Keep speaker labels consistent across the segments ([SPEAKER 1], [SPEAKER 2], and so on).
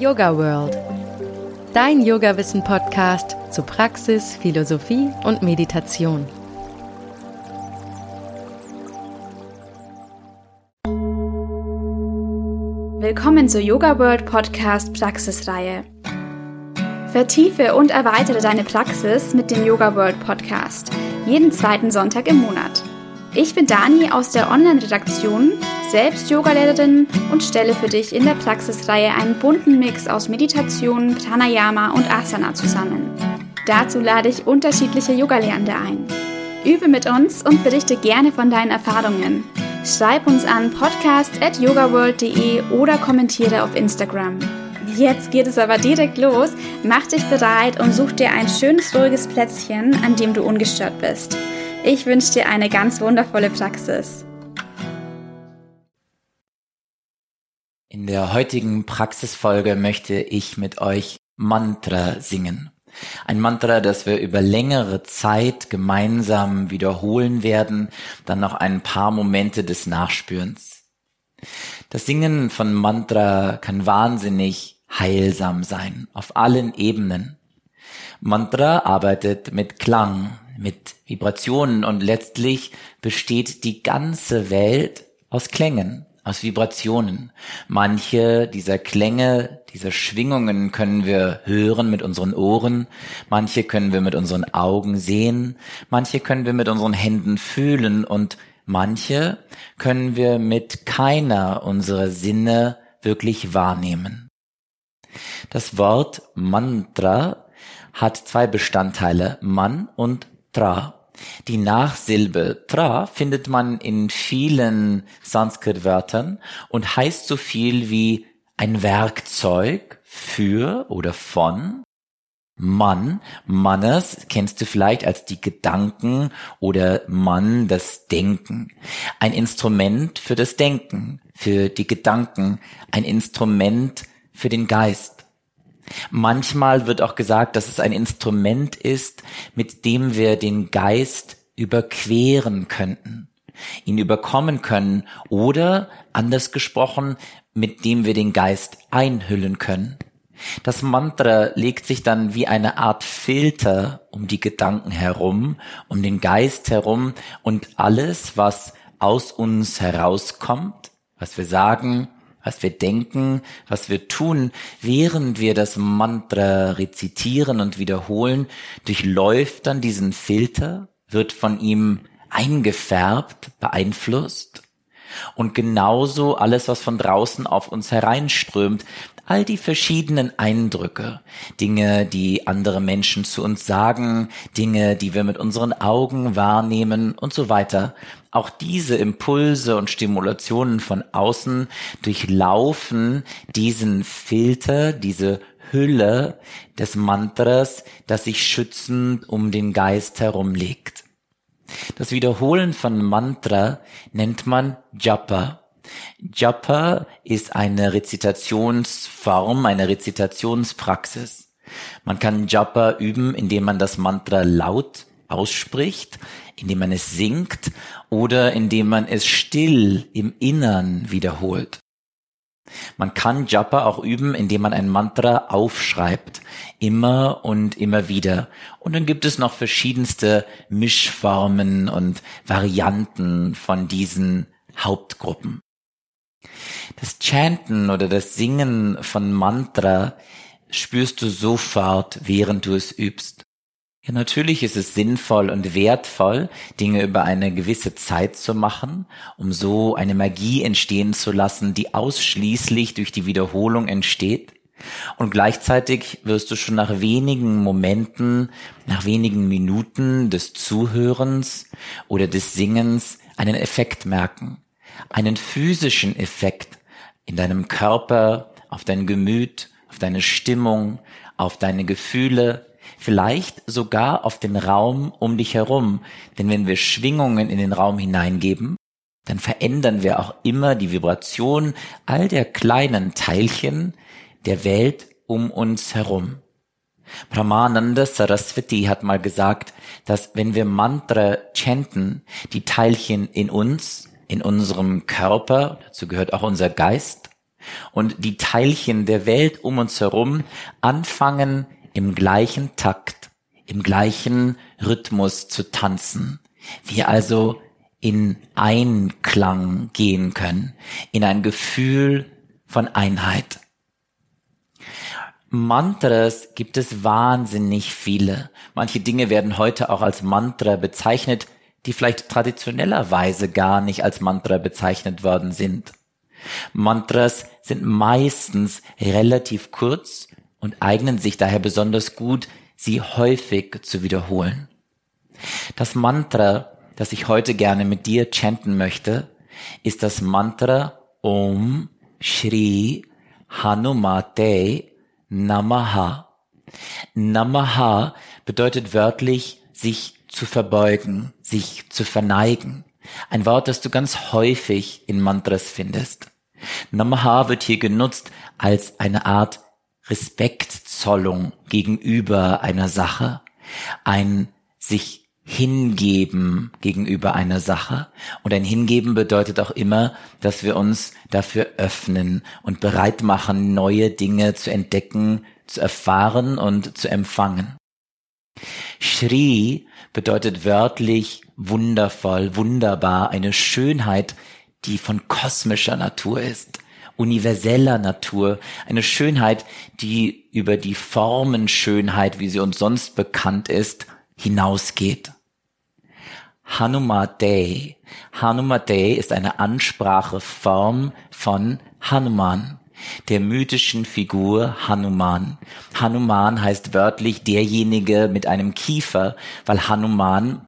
[SPEAKER 1] Yoga World. Dein Yoga-Wissen-Podcast zu Praxis, Philosophie und Meditation.
[SPEAKER 2] Willkommen zur Yoga World Podcast Praxisreihe. Vertiefe und erweitere deine Praxis mit dem Yoga World Podcast. Jeden zweiten Sonntag im Monat. Ich bin Dani aus der Online-Redaktion, selbst Yogalehrerin und stelle für dich in der Praxisreihe einen bunten Mix aus Meditation, Pranayama und Asana zusammen. Dazu lade ich unterschiedliche Yogalehrende ein. Übe mit uns und berichte gerne von deinen Erfahrungen. Schreib uns an podcast.yogaworld.de oder kommentiere auf Instagram. Jetzt geht es aber direkt los. Mach dich bereit und such dir ein schönes, ruhiges Plätzchen, an dem du ungestört bist. Ich wünsche dir eine ganz wundervolle Praxis.
[SPEAKER 3] In der heutigen Praxisfolge möchte ich mit euch Mantra singen. Ein Mantra, das wir über längere Zeit gemeinsam wiederholen werden, dann noch ein paar Momente des Nachspürens. Das Singen von Mantra kann wahnsinnig heilsam sein, auf allen Ebenen. Mantra arbeitet mit Klang, mit Vibrationen und letztlich besteht die ganze Welt aus Klängen, aus Vibrationen. Manche dieser Klänge, dieser Schwingungen können wir hören mit unseren Ohren, manche können wir mit unseren Augen sehen, manche können wir mit unseren Händen fühlen und manche können wir mit keiner unserer Sinne wirklich wahrnehmen. Das Wort Mantra hat zwei Bestandteile, Man und Tra. Die Nachsilbe Tra findet man in vielen Sanskrit-Wörtern und heißt so viel wie ein Werkzeug für oder von Mann, Mannes kennst du vielleicht als die Gedanken oder Mann das Denken. Ein Instrument für das Denken, für die Gedanken, ein Instrument für den Geist. Manchmal wird auch gesagt, dass es ein Instrument ist, mit dem wir den Geist überqueren könnten, ihn überkommen können oder, anders gesprochen, mit dem wir den Geist einhüllen können. Das Mantra legt sich dann wie eine Art Filter um die Gedanken herum, um den Geist herum und alles, was aus uns herauskommt, was wir sagen, was wir denken, was wir tun, während wir das Mantra rezitieren und wiederholen, durchläuft dann diesen Filter, wird von ihm eingefärbt, beeinflusst. Und genauso alles, was von draußen auf uns hereinströmt, all die verschiedenen Eindrücke, Dinge, die andere Menschen zu uns sagen, Dinge, die wir mit unseren Augen wahrnehmen und so weiter. Auch diese Impulse und Stimulationen von außen durchlaufen diesen Filter, diese Hülle des Mantras, das sich schützend um den Geist herumlegt. Das Wiederholen von Mantra nennt man Japa Japa ist eine Rezitationsform, eine Rezitationspraxis. Man kann Japa üben, indem man das Mantra laut ausspricht, indem man es singt oder indem man es still im Innern wiederholt. Man kann Japa auch üben, indem man ein Mantra aufschreibt, immer und immer wieder. Und dann gibt es noch verschiedenste Mischformen und Varianten von diesen Hauptgruppen. Das Chanten oder das Singen von Mantra spürst du sofort, während du es übst. Ja, natürlich ist es sinnvoll und wertvoll, Dinge über eine gewisse Zeit zu machen, um so eine Magie entstehen zu lassen, die ausschließlich durch die Wiederholung entsteht. Und gleichzeitig wirst du schon nach wenigen Momenten, nach wenigen Minuten des Zuhörens oder des Singens einen Effekt merken einen physischen Effekt in deinem Körper, auf dein Gemüt, auf deine Stimmung, auf deine Gefühle, vielleicht sogar auf den Raum um dich herum. Denn wenn wir Schwingungen in den Raum hineingeben, dann verändern wir auch immer die Vibration all der kleinen Teilchen der Welt um uns herum. Brahmananda Saraswati hat mal gesagt, dass wenn wir Mantra chanten, die Teilchen in uns in unserem Körper, dazu gehört auch unser Geist, und die Teilchen der Welt um uns herum anfangen im gleichen Takt, im gleichen Rhythmus zu tanzen. Wir also in Einklang gehen können, in ein Gefühl von Einheit. Mantras gibt es wahnsinnig viele. Manche Dinge werden heute auch als Mantra bezeichnet, die vielleicht traditionellerweise gar nicht als Mantra bezeichnet worden sind. Mantras sind meistens relativ kurz und eignen sich daher besonders gut, sie häufig zu wiederholen. Das Mantra, das ich heute gerne mit dir chanten möchte, ist das Mantra Om Shri Hanumate Namaha. Namaha bedeutet wörtlich sich zu verbeugen, sich zu verneigen. Ein Wort, das du ganz häufig in Mantras findest. Namaha wird hier genutzt als eine Art Respektzollung gegenüber einer Sache, ein sich hingeben gegenüber einer Sache. Und ein Hingeben bedeutet auch immer, dass wir uns dafür öffnen und bereit machen, neue Dinge zu entdecken, zu erfahren und zu empfangen. Shri bedeutet wörtlich wundervoll, wunderbar, eine Schönheit, die von kosmischer Natur ist, universeller Natur, eine Schönheit, die über die Formenschönheit, wie sie uns sonst bekannt ist, hinausgeht. Hanumate. Hanumate ist eine Anspracheform von Hanuman, der mythischen Figur Hanuman. Hanuman heißt wörtlich derjenige mit einem Kiefer, weil Hanuman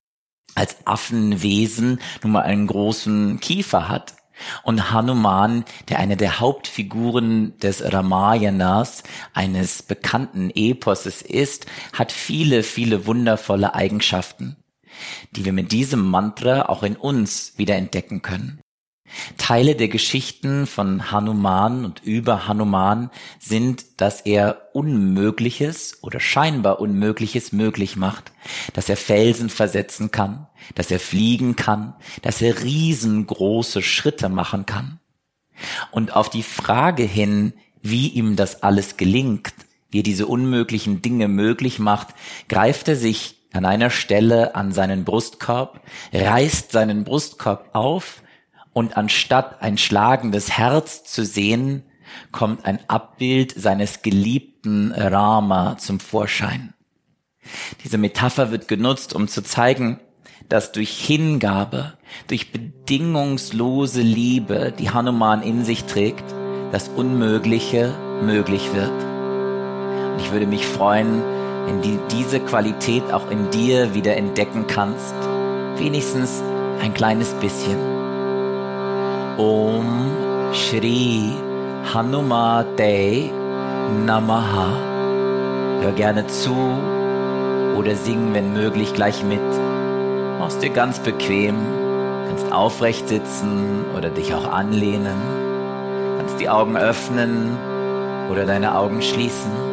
[SPEAKER 3] als Affenwesen nun mal einen großen Kiefer hat. Und Hanuman, der eine der Hauptfiguren des Ramayanas, eines bekannten Eposes ist, hat viele, viele wundervolle Eigenschaften, die wir mit diesem Mantra auch in uns wieder entdecken können. Teile der Geschichten von Hanuman und über Hanuman sind, dass er Unmögliches oder scheinbar Unmögliches möglich macht, dass er Felsen versetzen kann, dass er fliegen kann, dass er riesengroße Schritte machen kann. Und auf die Frage hin, wie ihm das alles gelingt, wie er diese unmöglichen Dinge möglich macht, greift er sich an einer Stelle an seinen Brustkorb, reißt seinen Brustkorb auf und anstatt ein schlagendes Herz zu sehen, kommt ein Abbild seines geliebten Rama zum Vorschein. Diese Metapher wird genutzt, um zu zeigen, dass durch Hingabe, durch bedingungslose Liebe, die Hanuman in sich trägt, das Unmögliche möglich wird. Und ich würde mich freuen, wenn du diese Qualität auch in dir wieder entdecken kannst, wenigstens ein kleines bisschen. Om Shri Hanumate Namaha. Hör gerne zu oder sing, wenn möglich, gleich mit. Mach's dir ganz bequem. Kannst aufrecht sitzen oder dich auch anlehnen. Kannst die Augen öffnen oder deine Augen schließen.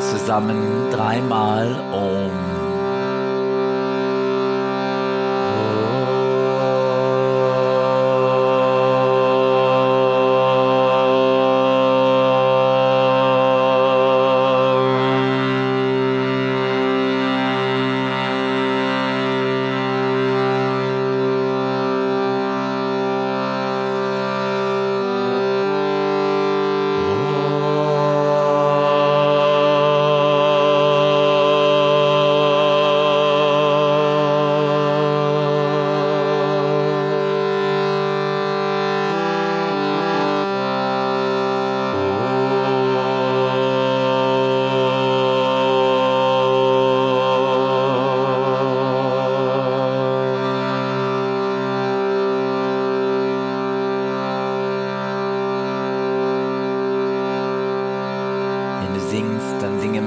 [SPEAKER 3] Zusammen dreimal Om.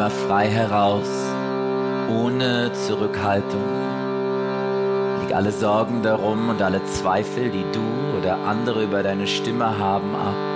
[SPEAKER 3] Immer frei heraus, ohne Zurückhaltung. Leg alle Sorgen darum und alle Zweifel, die du oder andere über deine Stimme haben, ab.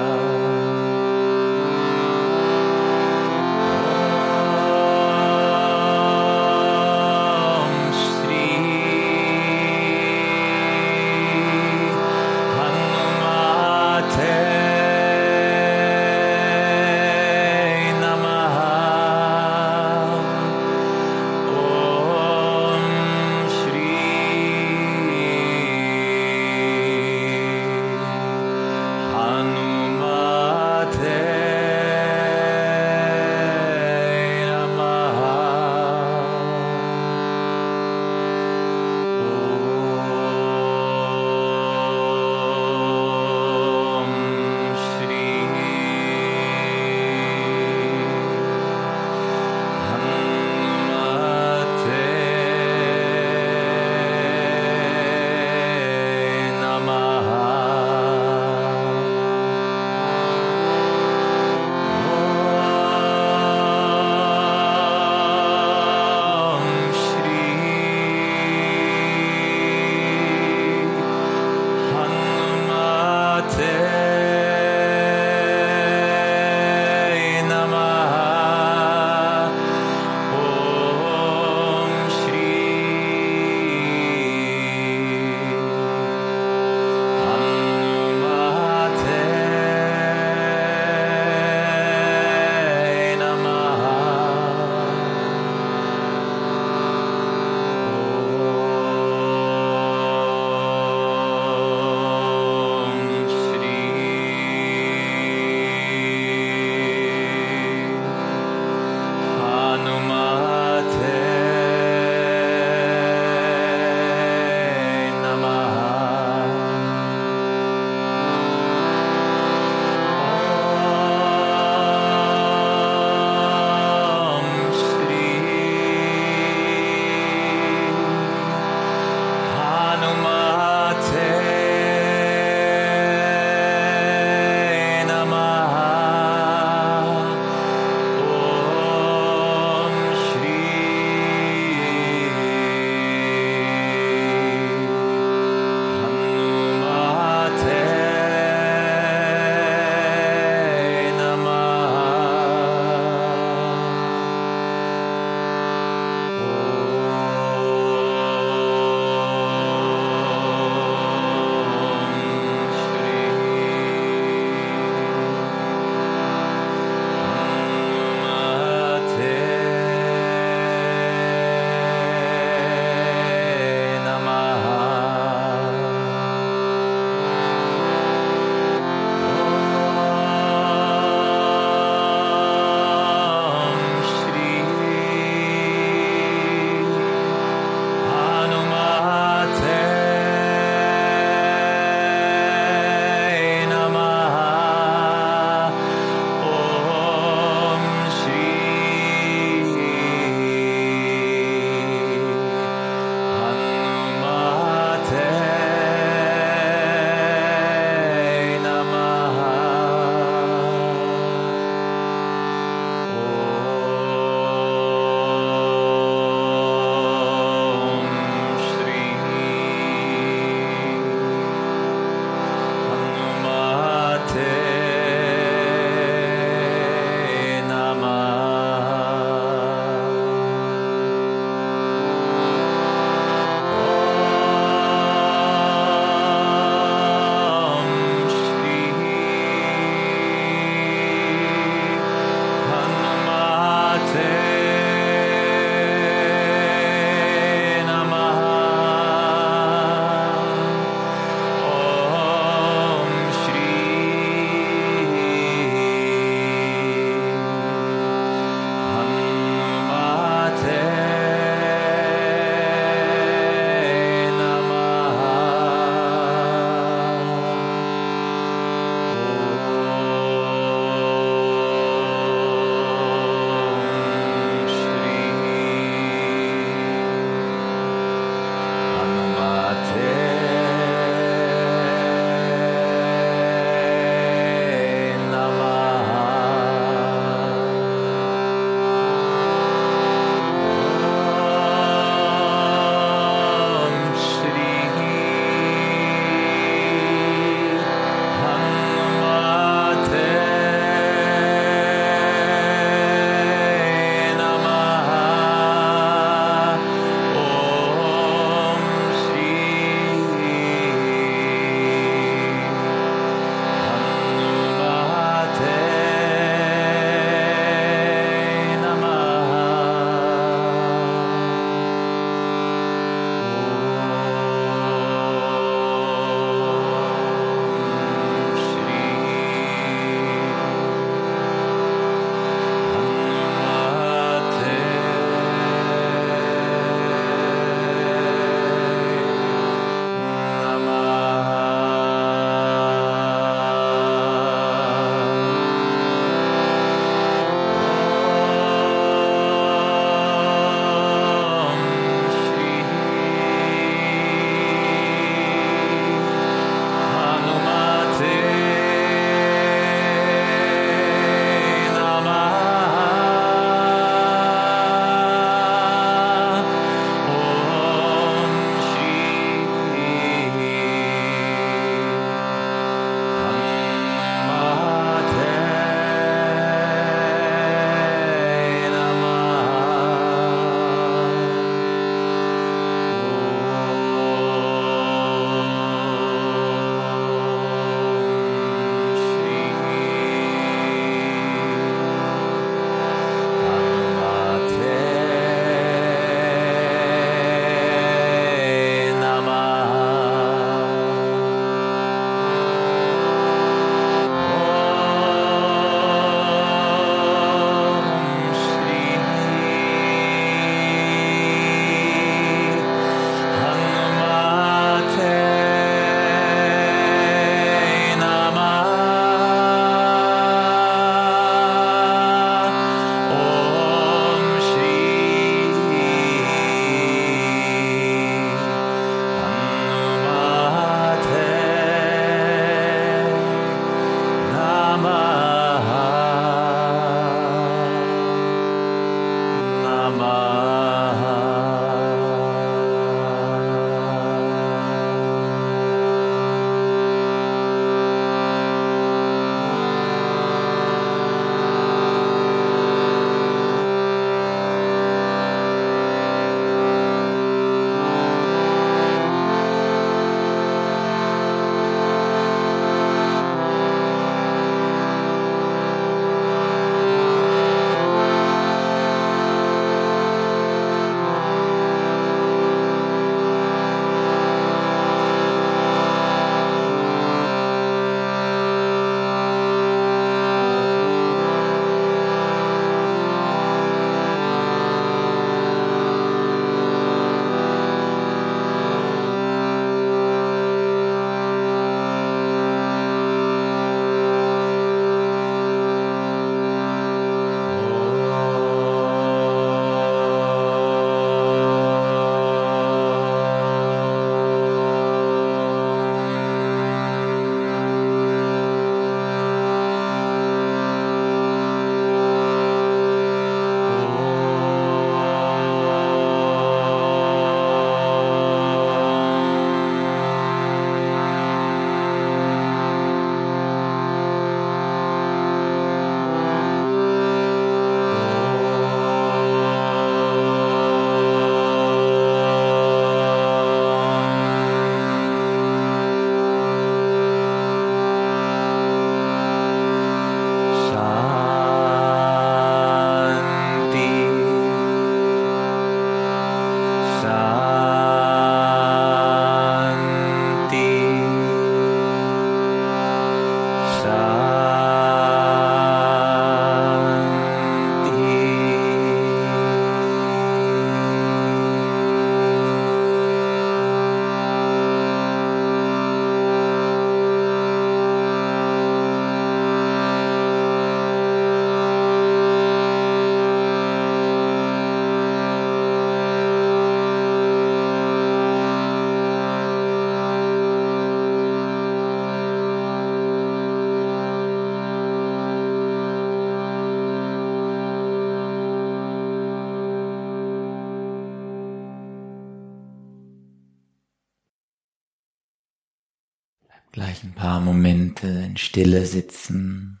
[SPEAKER 3] Gleich ein paar Momente in Stille sitzen.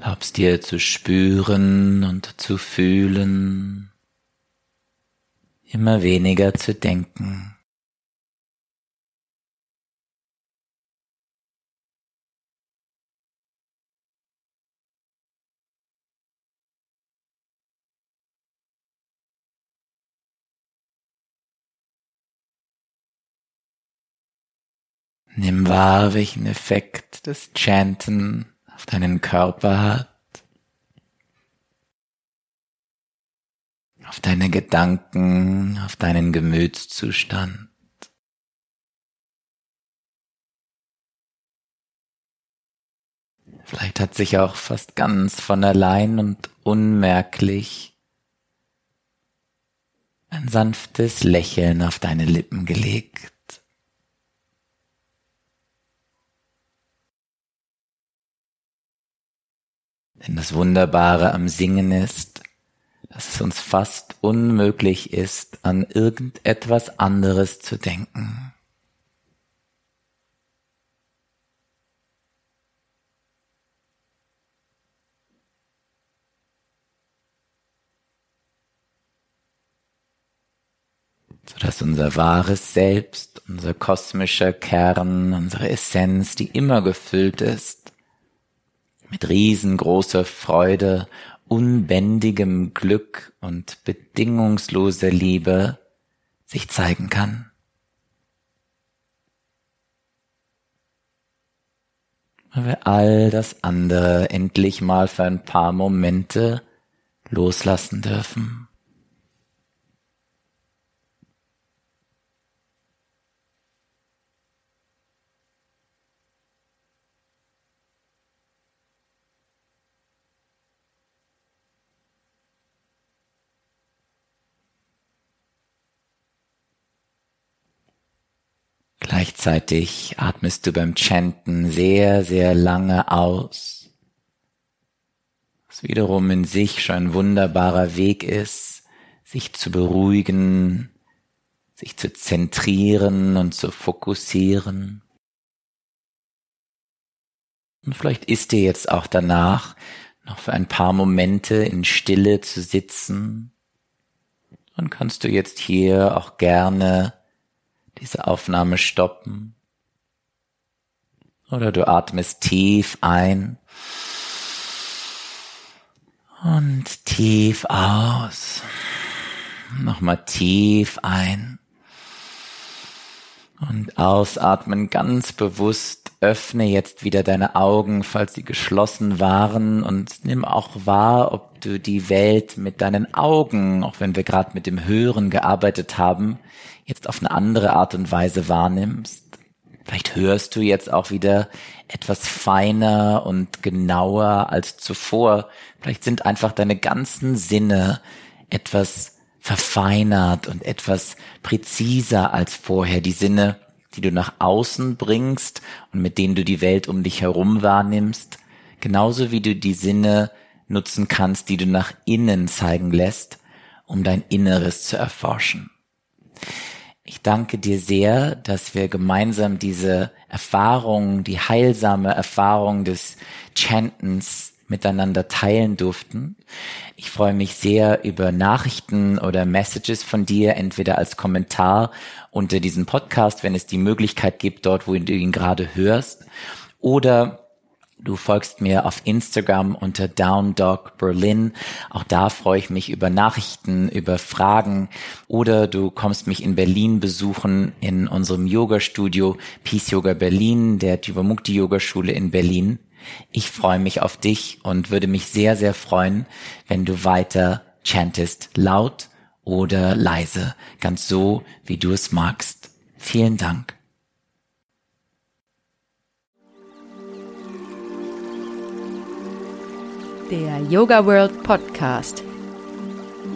[SPEAKER 3] Erlaubst dir zu spüren und zu fühlen, immer weniger zu denken. Nimm wahr, welchen Effekt das Chanten auf deinen Körper hat, auf deine Gedanken, auf deinen Gemütszustand. Vielleicht hat sich auch fast ganz von allein und unmerklich ein sanftes Lächeln auf deine Lippen gelegt. Denn das Wunderbare am Singen ist, dass es uns fast unmöglich ist, an irgendetwas anderes zu denken. sodass unser wahres Selbst, unser kosmischer Kern, unsere Essenz, die immer gefüllt ist, mit riesengroßer Freude, unbändigem Glück und bedingungsloser Liebe sich zeigen kann. Weil wir all das andere endlich mal für ein paar Momente loslassen dürfen. Gleichzeitig atmest du beim Chanten sehr, sehr lange aus, was wiederum in sich schon ein wunderbarer Weg ist, sich zu beruhigen, sich zu zentrieren und zu fokussieren. Und vielleicht ist dir jetzt auch danach, noch für ein paar Momente in Stille zu sitzen. Dann kannst du jetzt hier auch gerne diese Aufnahme stoppen. Oder du atmest tief ein und tief aus. Nochmal tief ein und ausatmen ganz bewusst. Öffne jetzt wieder deine Augen, falls sie geschlossen waren und nimm auch wahr, ob du die Welt mit deinen Augen, auch wenn wir gerade mit dem Hören gearbeitet haben, jetzt auf eine andere Art und Weise wahrnimmst. Vielleicht hörst du jetzt auch wieder etwas feiner und genauer als zuvor. Vielleicht sind einfach deine ganzen Sinne etwas verfeinert und etwas präziser als vorher. Die Sinne, die du nach außen bringst und mit denen du die Welt um dich herum wahrnimmst, genauso wie du die Sinne nutzen kannst, die du nach innen zeigen lässt, um dein Inneres zu erforschen. Ich danke dir sehr, dass wir gemeinsam diese Erfahrung, die heilsame Erfahrung des Chantens miteinander teilen durften. Ich freue mich sehr über Nachrichten oder Messages von dir, entweder als Kommentar unter diesem Podcast, wenn es die Möglichkeit gibt, dort, wo du ihn gerade hörst, oder Du folgst mir auf Instagram unter Down Dog Berlin. Auch da freue ich mich über Nachrichten, über Fragen. Oder du kommst mich in Berlin besuchen in unserem Yoga-Studio Peace Yoga Berlin, der Jivamukti Yoga Schule in Berlin. Ich freue mich auf dich und würde mich sehr, sehr freuen, wenn du weiter chantest, laut oder leise, ganz so, wie du es magst. Vielen Dank.
[SPEAKER 1] Der Yoga World Podcast.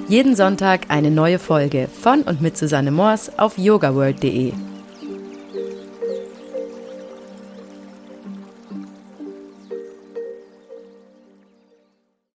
[SPEAKER 1] Jeden Sonntag eine neue Folge von und mit Susanne Moors auf yogaworld.de.